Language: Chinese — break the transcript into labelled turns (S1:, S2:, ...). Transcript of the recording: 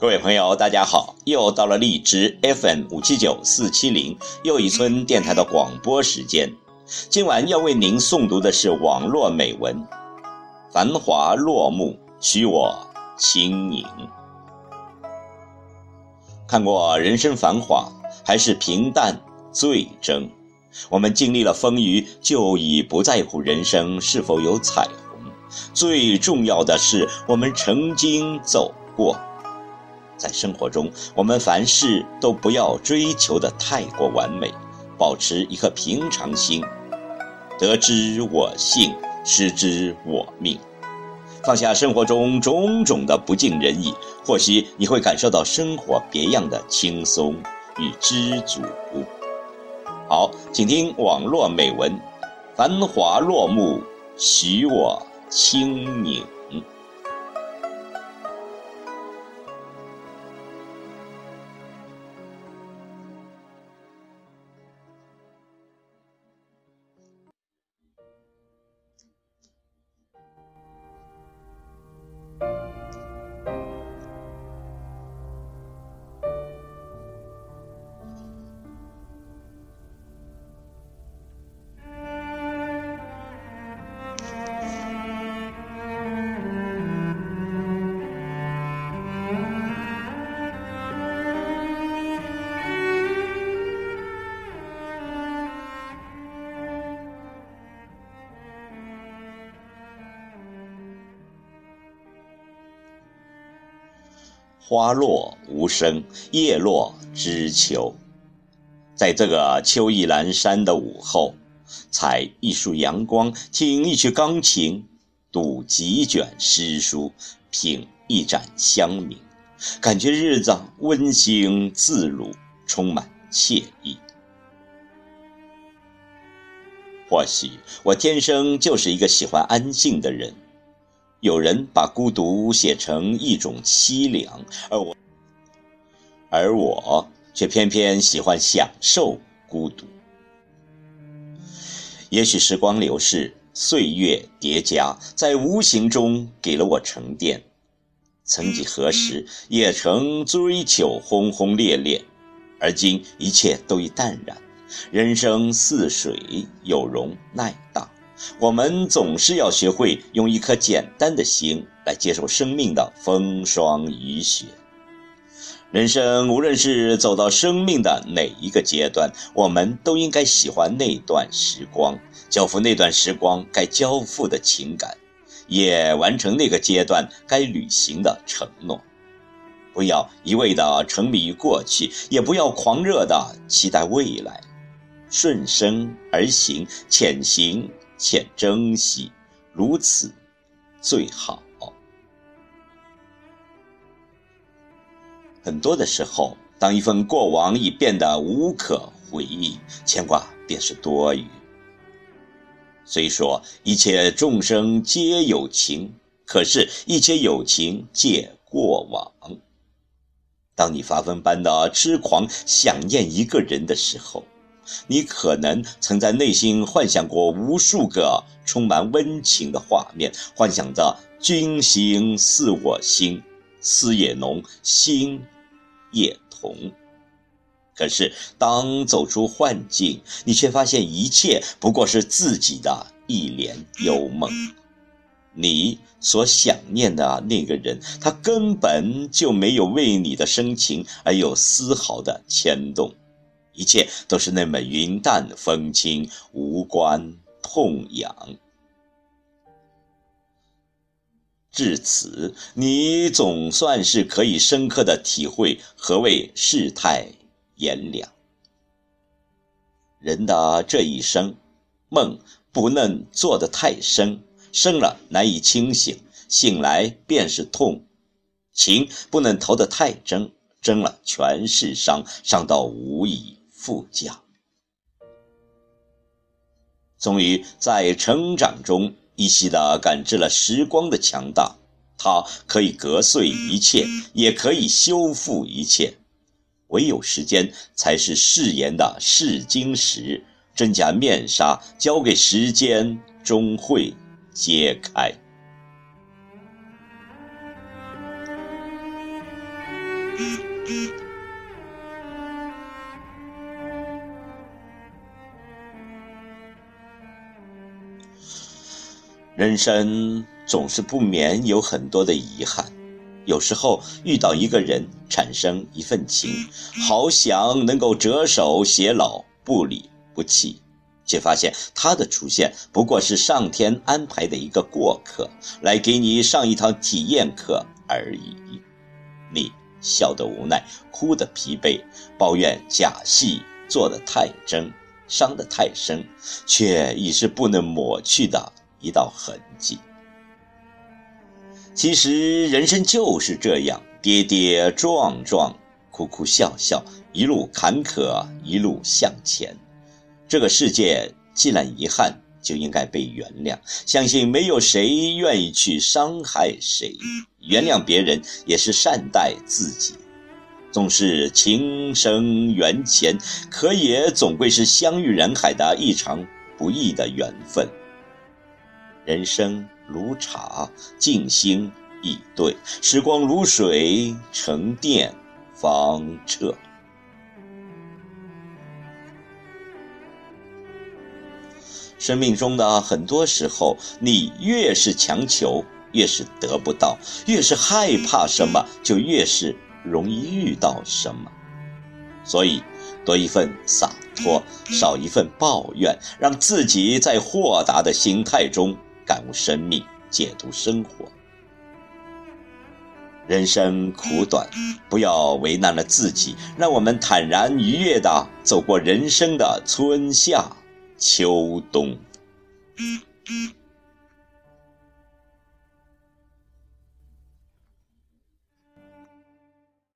S1: 各位朋友，大家好！又到了荔枝 FM 五七九四七零又一村电台的广播时间。今晚要为您诵读的是网络美文《繁华落幕，许我轻盈》。看过人生繁华，还是平淡最真。我们经历了风雨，就已不在乎人生是否有彩虹。最重要的是，我们曾经走过。在生活中，我们凡事都不要追求的太过完美，保持一颗平常心。得之我幸，失之我命。放下生活中种种的不尽人意，或许你会感受到生活别样的轻松与知足。好，请听网络美文：繁华落幕，许我清明。花落无声，叶落知秋。在这个秋意阑珊的午后，采一束阳光，听一曲钢琴，读几卷诗书，品一盏香茗，感觉日子温馨自如，充满惬意。或许我天生就是一个喜欢安静的人。有人把孤独写成一种凄凉，而我，而我却偏偏喜欢享受孤独。也许时光流逝，岁月叠加，在无形中给了我沉淀。曾几何时，也曾追求轰轰烈烈，而今一切都已淡然。人生似水，有容乃大。我们总是要学会用一颗简单的心来接受生命的风霜雨雪。人生无论是走到生命的哪一个阶段，我们都应该喜欢那段时光，交付那段时光该交付的情感，也完成那个阶段该履行的承诺。不要一味的沉迷于过去，也不要狂热的期待未来，顺生而行，潜行。且珍惜，如此最好。很多的时候，当一份过往已变得无可回忆，牵挂便是多余。虽说一切众生皆有情，可是，一切有情皆过往。当你发疯般的痴狂想念一个人的时候，你可能曾在内心幻想过无数个充满温情的画面，幻想着君心似我心，思也浓，心也同。可是，当走出幻境，你却发现一切不过是自己的一帘幽梦。你所想念的那个人，他根本就没有为你的深情而有丝毫的牵动。一切都是那么云淡风轻，无关痛痒。至此，你总算是可以深刻的体会何谓世态炎凉。人的这一生，梦不能做得太深，生了难以清醒，醒来便是痛。情不能投得太真，真了全是伤，伤到无以复加。终于在成长中依稀地感知了时光的强大，它可以割碎一切，也可以修复一切。唯有时间才是誓言的试金石，真假面纱交给时间，终会揭开。人生总是不免有很多的遗憾。有时候遇到一个人，产生一份情，好想能够折手偕老，不离不弃，却发现他的出现不过是上天安排的一个过客，来给你上一堂体验课而已。你笑得无奈，哭得疲惫，抱怨假戏做得太真，伤得太深，却已是不能抹去的一道痕迹。其实人生就是这样，跌跌撞撞，哭哭笑笑，一路坎坷，一路向前。这个世界既然遗憾，就应该被原谅。相信没有谁愿意去伤害谁，原谅别人也是善待自己。纵是情深缘浅，可也总归是相遇人海的一场不易的缘分。人生。如茶，静心以对；时光如水，沉淀方彻。生命中的很多时候，你越是强求，越是得不到；越是害怕什么，就越是容易遇到什么。所以，多一份洒脱，少一份抱怨，让自己在豁达的心态中。感悟生命，解读生活。人生苦短，不要为难了自己，让我们坦然愉悦地走过人生的春夏秋冬。